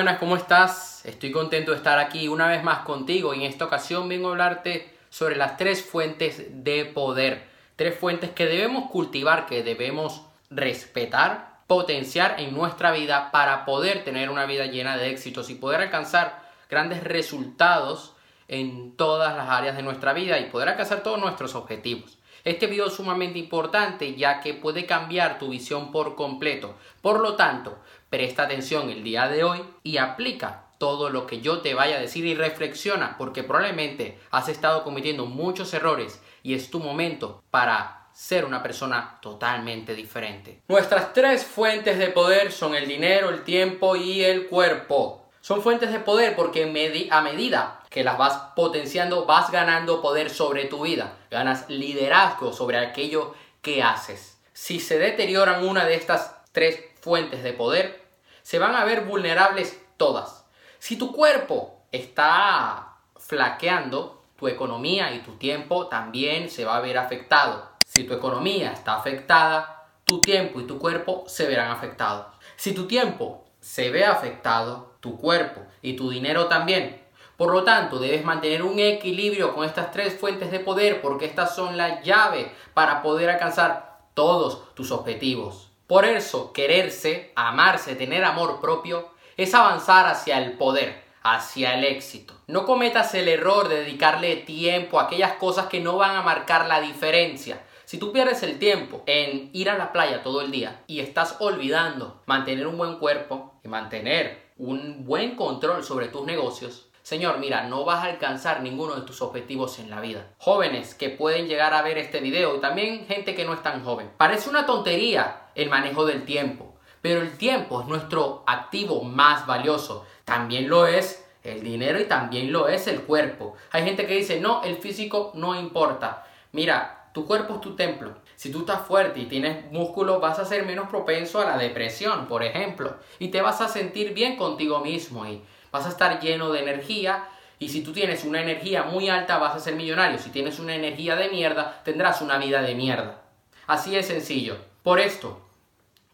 buenas, ¿cómo estás? Estoy contento de estar aquí una vez más contigo y en esta ocasión vengo a hablarte sobre las tres fuentes de poder. Tres fuentes que debemos cultivar, que debemos respetar, potenciar en nuestra vida para poder tener una vida llena de éxitos y poder alcanzar grandes resultados en todas las áreas de nuestra vida y poder alcanzar todos nuestros objetivos. Este video es sumamente importante ya que puede cambiar tu visión por completo. Por lo tanto, presta atención el día de hoy y aplica todo lo que yo te vaya a decir y reflexiona porque probablemente has estado cometiendo muchos errores y es tu momento para ser una persona totalmente diferente. Nuestras tres fuentes de poder son el dinero, el tiempo y el cuerpo. Son fuentes de poder porque a medida que las vas potenciando, vas ganando poder sobre tu vida, ganas liderazgo sobre aquello que haces. Si se deterioran una de estas tres fuentes de poder, se van a ver vulnerables todas. Si tu cuerpo está flaqueando, tu economía y tu tiempo también se va a ver afectado. Si tu economía está afectada, tu tiempo y tu cuerpo se verán afectados. Si tu tiempo se ve afectado, tu cuerpo y tu dinero también por lo tanto, debes mantener un equilibrio con estas tres fuentes de poder porque estas son la llave para poder alcanzar todos tus objetivos. Por eso, quererse, amarse, tener amor propio, es avanzar hacia el poder, hacia el éxito. No cometas el error de dedicarle tiempo a aquellas cosas que no van a marcar la diferencia. Si tú pierdes el tiempo en ir a la playa todo el día y estás olvidando mantener un buen cuerpo y mantener un buen control sobre tus negocios, Señor, mira, no vas a alcanzar ninguno de tus objetivos en la vida. Jóvenes que pueden llegar a ver este video y también gente que no es tan joven. Parece una tontería el manejo del tiempo, pero el tiempo es nuestro activo más valioso. También lo es el dinero y también lo es el cuerpo. Hay gente que dice, no, el físico no importa. Mira, tu cuerpo es tu templo. Si tú estás fuerte y tienes músculo, vas a ser menos propenso a la depresión, por ejemplo. Y te vas a sentir bien contigo mismo. Y vas a estar lleno de energía y si tú tienes una energía muy alta vas a ser millonario. Si tienes una energía de mierda, tendrás una vida de mierda. Así es sencillo. Por esto,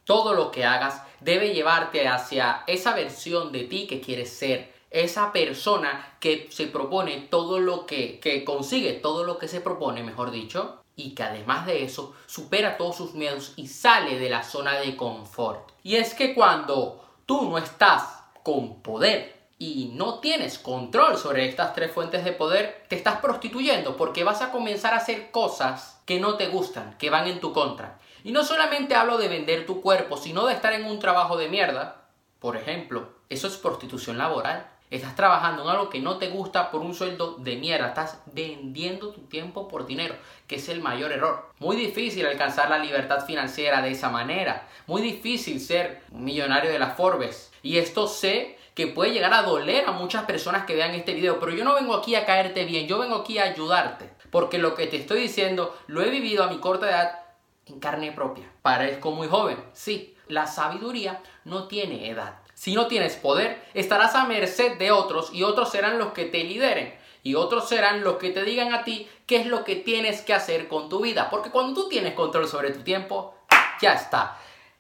todo lo que hagas debe llevarte hacia esa versión de ti que quieres ser. Esa persona que se propone todo lo que, que consigue, todo lo que se propone, mejor dicho, y que además de eso supera todos sus miedos y sale de la zona de confort. Y es que cuando tú no estás con poder, y no tienes control sobre estas tres fuentes de poder, te estás prostituyendo porque vas a comenzar a hacer cosas que no te gustan, que van en tu contra. Y no solamente hablo de vender tu cuerpo, sino de estar en un trabajo de mierda. Por ejemplo, eso es prostitución laboral. Estás trabajando en algo que no te gusta por un sueldo de mierda. Estás vendiendo tu tiempo por dinero, que es el mayor error. Muy difícil alcanzar la libertad financiera de esa manera. Muy difícil ser millonario de la Forbes. Y esto sé que puede llegar a doler a muchas personas que vean este video, pero yo no vengo aquí a caerte bien, yo vengo aquí a ayudarte, porque lo que te estoy diciendo lo he vivido a mi corta edad en carne propia. Parezco muy joven, sí, la sabiduría no tiene edad. Si no tienes poder, estarás a merced de otros y otros serán los que te lideren. Y otros serán los que te digan a ti qué es lo que tienes que hacer con tu vida. Porque cuando tú tienes control sobre tu tiempo, ya está.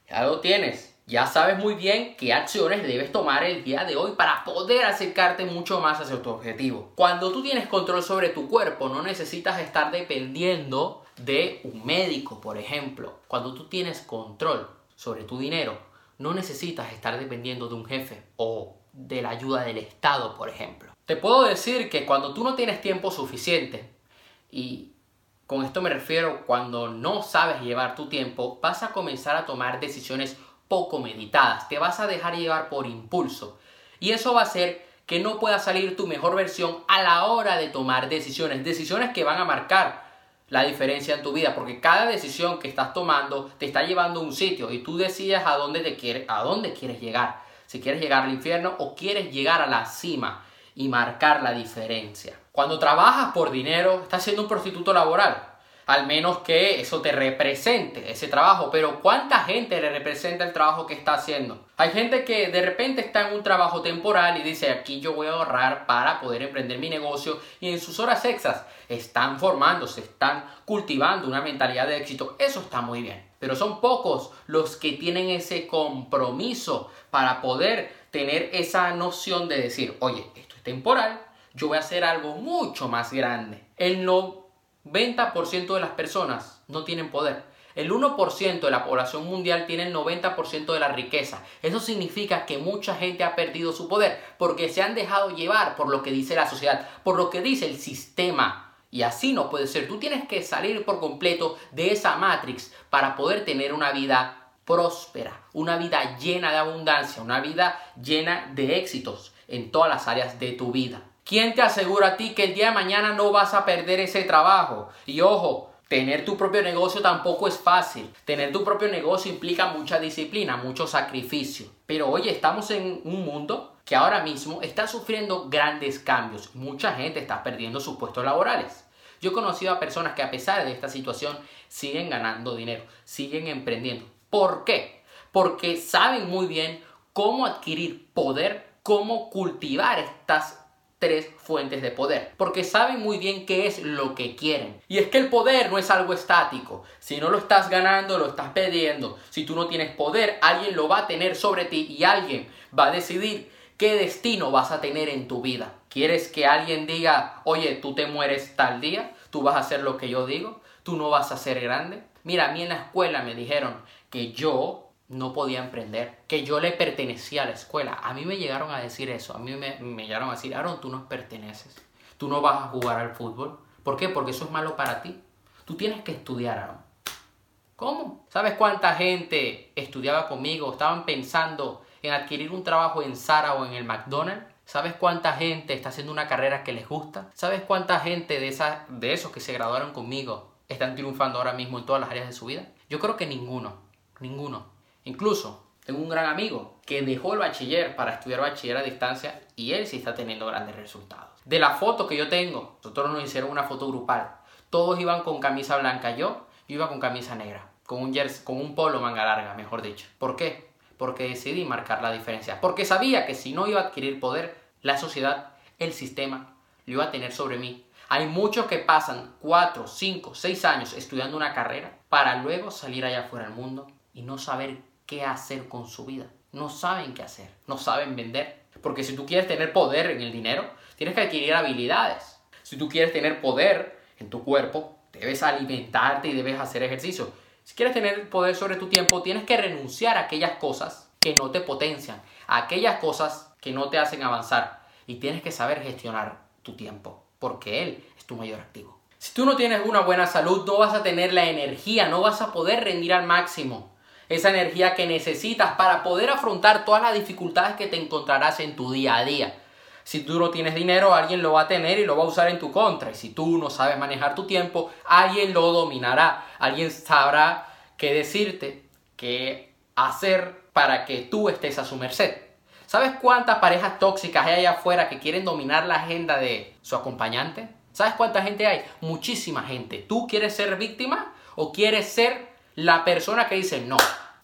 Ya lo tienes ya sabes muy bien qué acciones debes tomar el día de hoy para poder acercarte mucho más hacia tu objetivo. Cuando tú tienes control sobre tu cuerpo, no necesitas estar dependiendo de un médico, por ejemplo. Cuando tú tienes control sobre tu dinero, no necesitas estar dependiendo de un jefe o de la ayuda del Estado, por ejemplo. Te puedo decir que cuando tú no tienes tiempo suficiente, y con esto me refiero cuando no sabes llevar tu tiempo, vas a comenzar a tomar decisiones poco meditadas, te vas a dejar llevar por impulso. Y eso va a hacer que no pueda salir tu mejor versión a la hora de tomar decisiones, decisiones que van a marcar la diferencia en tu vida, porque cada decisión que estás tomando te está llevando a un sitio y tú decides a dónde te quieres, a dónde quieres llegar, si quieres llegar al infierno o quieres llegar a la cima y marcar la diferencia. Cuando trabajas por dinero, estás siendo un prostituto laboral al menos que eso te represente ese trabajo. Pero ¿cuánta gente le representa el trabajo que está haciendo? Hay gente que de repente está en un trabajo temporal y dice, aquí yo voy a ahorrar para poder emprender mi negocio y en sus horas extras están formándose, están cultivando una mentalidad de éxito. Eso está muy bien. Pero son pocos los que tienen ese compromiso para poder tener esa noción de decir, oye, esto es temporal, yo voy a hacer algo mucho más grande. El 90% de las personas no tienen poder. El 1% de la población mundial tiene el 90% de la riqueza. Eso significa que mucha gente ha perdido su poder porque se han dejado llevar por lo que dice la sociedad, por lo que dice el sistema. Y así no puede ser. Tú tienes que salir por completo de esa matrix para poder tener una vida próspera, una vida llena de abundancia, una vida llena de éxitos en todas las áreas de tu vida. ¿Quién te asegura a ti que el día de mañana no vas a perder ese trabajo? Y ojo, Tener tu propio negocio tampoco es fácil. Tener tu propio negocio implica mucha disciplina, mucho sacrificio. Pero oye, estamos en un mundo que ahora mismo está sufriendo grandes cambios. Mucha gente está perdiendo sus puestos laborales. Yo he conocido a personas que a pesar de esta situación siguen ganando dinero, siguen emprendiendo. ¿Por qué? Porque saben muy bien cómo adquirir poder, cómo cultivar estas tres fuentes de poder, porque saben muy bien qué es lo que quieren. Y es que el poder no es algo estático. Si no lo estás ganando, lo estás perdiendo. Si tú no tienes poder, alguien lo va a tener sobre ti y alguien va a decidir qué destino vas a tener en tu vida. ¿Quieres que alguien diga, oye, tú te mueres tal día? ¿Tú vas a hacer lo que yo digo? ¿Tú no vas a ser grande? Mira, a mí en la escuela me dijeron que yo no podía emprender, que yo le pertenecía a la escuela. A mí me llegaron a decir eso, a mí me, llegaron a decir, Aaron, tú no perteneces, tú no vas a jugar al fútbol. ¿Por qué? Porque eso es malo para ti. Tú tienes que estudiar, Aaron. ¿Cómo? ¿Sabes cuánta gente estudiaba conmigo? Estaban pensando en adquirir un trabajo en Zara o en el McDonald's. ¿Sabes cuánta gente está haciendo una carrera que les gusta? ¿Sabes cuánta gente de, esa, de esos que se graduaron conmigo están triunfando ahora mismo en todas las áreas de su vida? Yo creo que ninguno, ninguno. Incluso tengo un gran amigo que dejó el bachiller para estudiar bachiller a distancia y él sí está teniendo grandes resultados. De la foto que yo tengo, nosotros nos hicieron una foto grupal. Todos iban con camisa blanca, yo, yo iba con camisa negra, con un jersey, con un polo manga larga, mejor dicho. ¿Por qué? Porque decidí marcar la diferencia. Porque sabía que si no iba a adquirir poder, la sociedad, el sistema, lo iba a tener sobre mí. Hay muchos que pasan 4, 5, 6 años estudiando una carrera para luego salir allá afuera al mundo y no saber qué hacer con su vida. No saben qué hacer, no saben vender. Porque si tú quieres tener poder en el dinero, tienes que adquirir habilidades. Si tú quieres tener poder en tu cuerpo, debes alimentarte y debes hacer ejercicio. Si quieres tener poder sobre tu tiempo, tienes que renunciar a aquellas cosas que no te potencian, a aquellas cosas que no te hacen avanzar. Y tienes que saber gestionar tu tiempo, porque él es tu mayor activo. Si tú no tienes una buena salud, no vas a tener la energía, no vas a poder rendir al máximo esa energía que necesitas para poder afrontar todas las dificultades que te encontrarás en tu día a día. Si tú no tienes dinero, alguien lo va a tener y lo va a usar en tu contra. Y si tú no sabes manejar tu tiempo, alguien lo dominará. Alguien sabrá qué decirte, qué hacer para que tú estés a su merced. ¿Sabes cuántas parejas tóxicas hay allá afuera que quieren dominar la agenda de su acompañante? ¿Sabes cuánta gente hay? Muchísima gente. ¿Tú quieres ser víctima o quieres ser la persona que dice, no,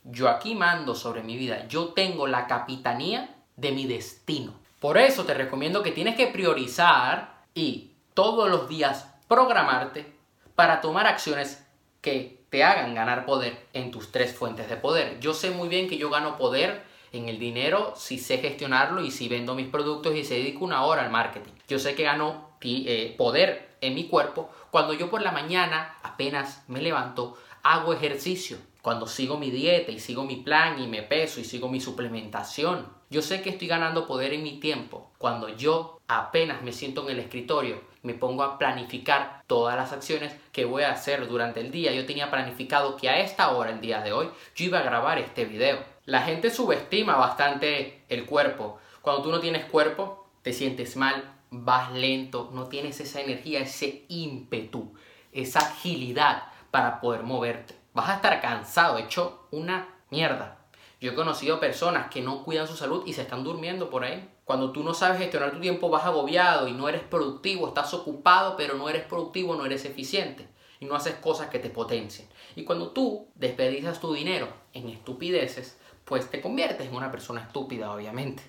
yo aquí mando sobre mi vida, yo tengo la capitanía de mi destino. Por eso te recomiendo que tienes que priorizar y todos los días programarte para tomar acciones que te hagan ganar poder en tus tres fuentes de poder. Yo sé muy bien que yo gano poder en el dinero si sé gestionarlo y si vendo mis productos y se dedico una hora al marketing. Yo sé que gano eh, poder en mi cuerpo cuando yo por la mañana apenas me levanto, hago ejercicio, cuando sigo mi dieta y sigo mi plan y me peso y sigo mi suplementación. Yo sé que estoy ganando poder en mi tiempo. Cuando yo apenas me siento en el escritorio, me pongo a planificar todas las acciones que voy a hacer durante el día. Yo tenía planificado que a esta hora, el día de hoy, yo iba a grabar este video. La gente subestima bastante el cuerpo. Cuando tú no tienes cuerpo, te sientes mal, vas lento, no tienes esa energía, ese ímpetu, esa agilidad para poder moverte. Vas a estar cansado, hecho una mierda. Yo he conocido personas que no cuidan su salud y se están durmiendo por ahí. Cuando tú no sabes gestionar tu tiempo vas agobiado y no eres productivo, estás ocupado pero no eres productivo, no eres eficiente y no haces cosas que te potencien. Y cuando tú desperdicias tu dinero en estupideces, pues te conviertes en una persona estúpida, obviamente.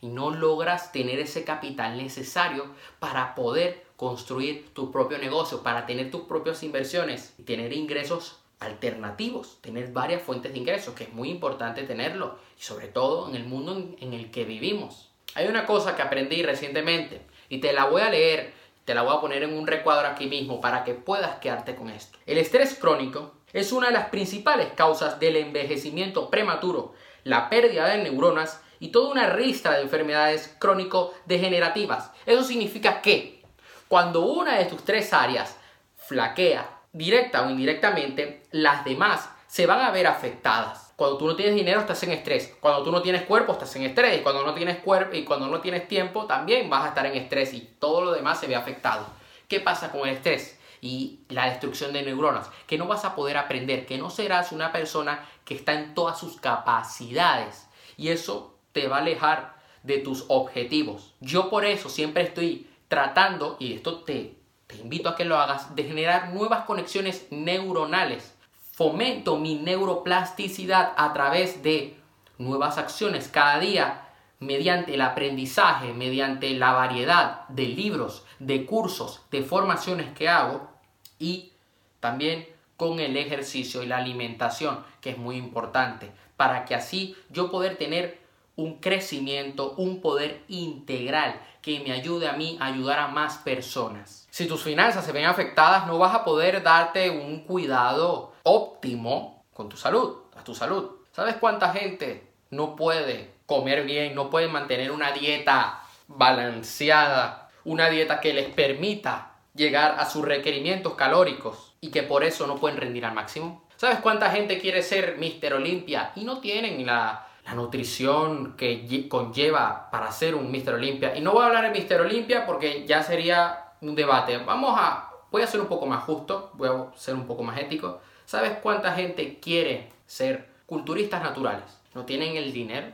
Y no logras tener ese capital necesario para poder construir tu propio negocio, para tener tus propias inversiones y tener ingresos alternativos, tener varias fuentes de ingresos, que es muy importante tenerlo, y sobre todo en el mundo en, el que vivimos. Hay una cosa que aprendí recientemente y te la voy a leer, te la voy a poner en un recuadro aquí mismo para que puedas quedarte con esto. El estrés crónico es una de las principales causas del envejecimiento prematuro, la pérdida de neuronas y toda una ristra de enfermedades crónico-degenerativas. Eso significa que cuando una de tus tres áreas flaquea, directa o indirectamente, las demás se van a ver afectadas. Cuando tú no tienes dinero estás en estrés. Cuando tú no tienes cuerpo estás en estrés. Y cuando no tienes cuerpo y cuando no tienes tiempo también vas a estar en estrés y todo lo demás se ve afectado. ¿Qué pasa con el estrés? Y la destrucción de neuronas, que no vas a poder aprender, que no serás una persona que está en todas sus capacidades. Y eso te va a alejar de tus objetivos. Yo por eso siempre estoy tratando, y esto te, invito a que lo hagas, de generar nuevas conexiones neuronales. Fomento mi neuroplasticidad a través de nuevas acciones cada día mediante el aprendizaje, mediante la variedad de libros, de cursos, de formaciones que hago y también con el ejercicio y la alimentación, que es muy importante, para que así yo poder tener un crecimiento, un poder integral que me ayude a mí a ayudar a más personas. Si tus finanzas se ven afectadas, no vas a poder darte un cuidado óptimo con tu salud, a tu salud. ¿Sabes cuánta gente no puede comer bien, no puede mantener una dieta balanceada, una dieta que les permita llegar a sus requerimientos calóricos y que por eso no pueden rendir al máximo? ¿Sabes cuánta gente quiere ser Mister Olimpia y no tienen la la nutrición que conlleva para ser un Mister Olympia. Y no voy a hablar de Mister Olympia porque ya sería un debate. Vamos a, voy a ser un poco más justo, voy a ser un poco más ético. ¿Sabes cuánta gente quiere ser culturistas naturales? No tienen el dinero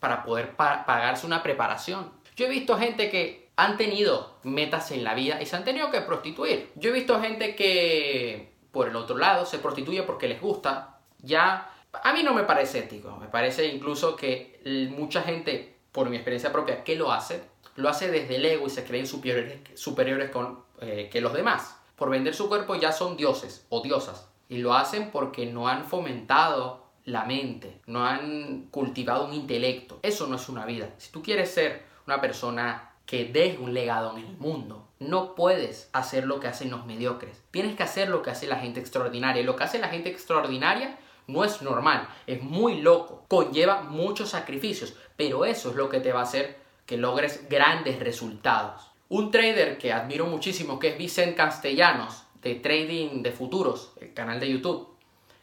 para poder pagarse una preparación. Yo he visto gente que han tenido metas en la vida y se han tenido que prostituir. Yo he visto gente que, por el otro lado, se prostituye porque les gusta. Ya a mí no me parece ético, me parece incluso que mucha gente, por mi experiencia propia, que lo hace, lo hace desde el ego y se creen superiores, superiores con, eh, que los demás. Por vender su cuerpo ya son dioses o diosas. Y lo hacen porque no han fomentado la mente, no han cultivado un intelecto. Eso no es una vida. Si tú quieres ser una persona que deje un legado en el mundo, no puedes hacer lo que hacen los mediocres. Tienes que hacer lo que hace la gente extraordinaria. Y lo que hace la gente extraordinaria no es normal, es muy loco, conlleva muchos sacrificios, pero eso es lo que te va a hacer que logres grandes resultados. Un trader que admiro muchísimo, que es Vicente Castellanos, de Trading de Futuros, el canal de YouTube,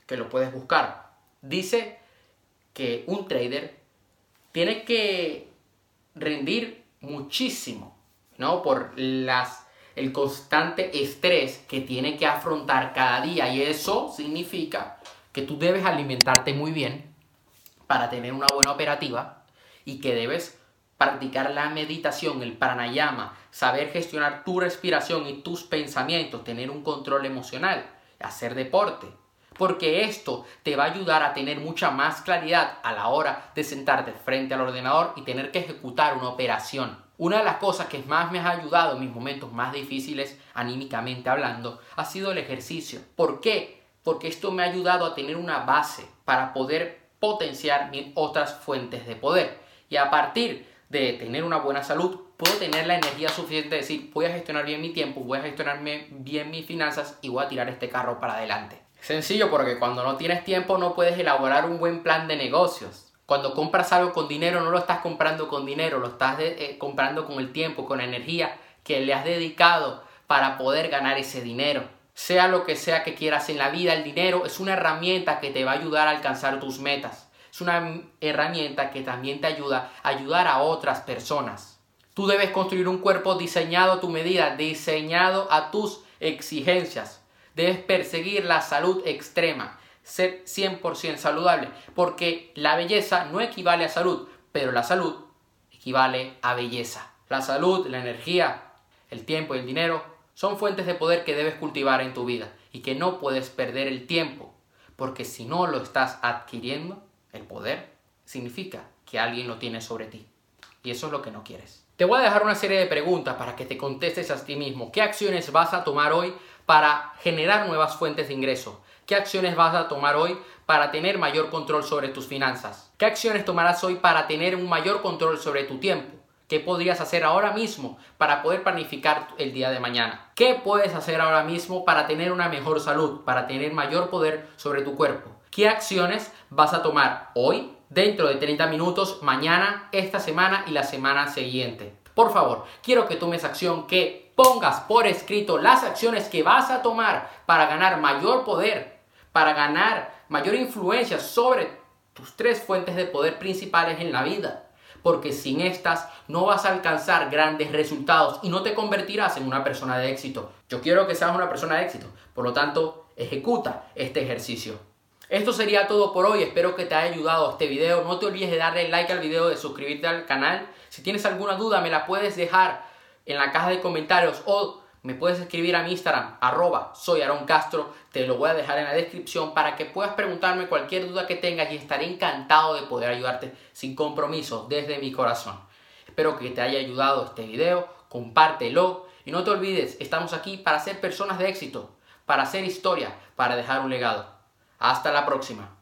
que lo puedes buscar, dice que un trader tiene que rendir muchísimo, ¿no? Por las, el constante estrés que tiene que afrontar cada día y eso significa que tú debes alimentarte muy bien para tener una buena operativa y que debes practicar la meditación, el pranayama, saber gestionar tu respiración y tus pensamientos, tener un control emocional, hacer deporte. Porque esto te va a ayudar a tener mucha más claridad a la hora de sentarte frente al ordenador y tener que ejecutar una operación. Una de las cosas que más me ha ayudado en mis momentos más difíciles, anímicamente hablando, ha sido el ejercicio. ¿Por qué? Porque esto me ha ayudado a tener una base para poder potenciar mis otras fuentes de poder. Y a partir de tener una buena salud, puedo tener la energía suficiente de decir, voy a gestionar bien mi tiempo, voy a gestionar bien mis finanzas y voy a tirar este carro para adelante. Sencillo porque cuando no tienes tiempo no puedes elaborar un buen plan de negocios. Cuando compras algo con dinero no lo estás comprando con dinero, lo estás eh, comprando con el tiempo, con la energía que le has dedicado para poder ganar ese dinero sea lo que sea que quieras en la vida, el dinero es una herramienta que te va a ayudar a alcanzar tus metas. Es una herramienta que también te ayuda a ayudar a otras personas. Tú debes construir un cuerpo diseñado a tu medida, diseñado a tus exigencias. Debes perseguir la salud extrema, ser 100% saludable, porque la belleza no equivale a salud, pero la salud equivale a belleza. La salud, la energía, el tiempo y el dinero son fuentes de poder que debes cultivar en tu vida y que no puedes perder el tiempo, porque si no lo estás adquiriendo, el poder significa que alguien lo tiene sobre ti. Y eso es lo que no quieres. Te voy a dejar una serie de preguntas para que te contestes a ti mismo. ¿Qué acciones vas a tomar hoy para generar nuevas fuentes de ingreso? ¿Qué acciones vas a tomar hoy para tener mayor control sobre tus finanzas? ¿Qué acciones tomarás hoy para tener un mayor control sobre tu tiempo? ¿Qué podrías hacer ahora mismo para poder planificar el día de mañana? ¿Qué puedes hacer ahora mismo para tener una mejor salud, para tener mayor poder sobre tu cuerpo? ¿Qué acciones vas a tomar hoy, dentro de 30 minutos, mañana, esta semana y la semana siguiente? Por favor, quiero que tomes acción, que pongas por escrito las acciones que vas a tomar para ganar mayor poder, para ganar mayor influencia sobre tus tres fuentes de poder principales en la vida porque sin estas no vas a alcanzar grandes resultados y no te convertirás en una persona de éxito. Yo quiero que seas una persona de éxito, por lo tanto, ejecuta este ejercicio. Esto sería todo por hoy, espero que te haya ayudado este video. No te olvides de darle like al video, de suscribirte al canal. Si tienes alguna duda me la puedes dejar en la caja de comentarios o me puedes escribir a mi Instagram, arroba soy Aaron Castro, te lo voy a dejar en la descripción para que puedas preguntarme cualquier duda que tengas y estaré encantado de poder ayudarte sin compromiso desde mi corazón. Espero que te haya ayudado este video, compártelo y no te olvides, estamos aquí para ser personas de éxito, para hacer historia, para dejar un legado. Hasta la próxima.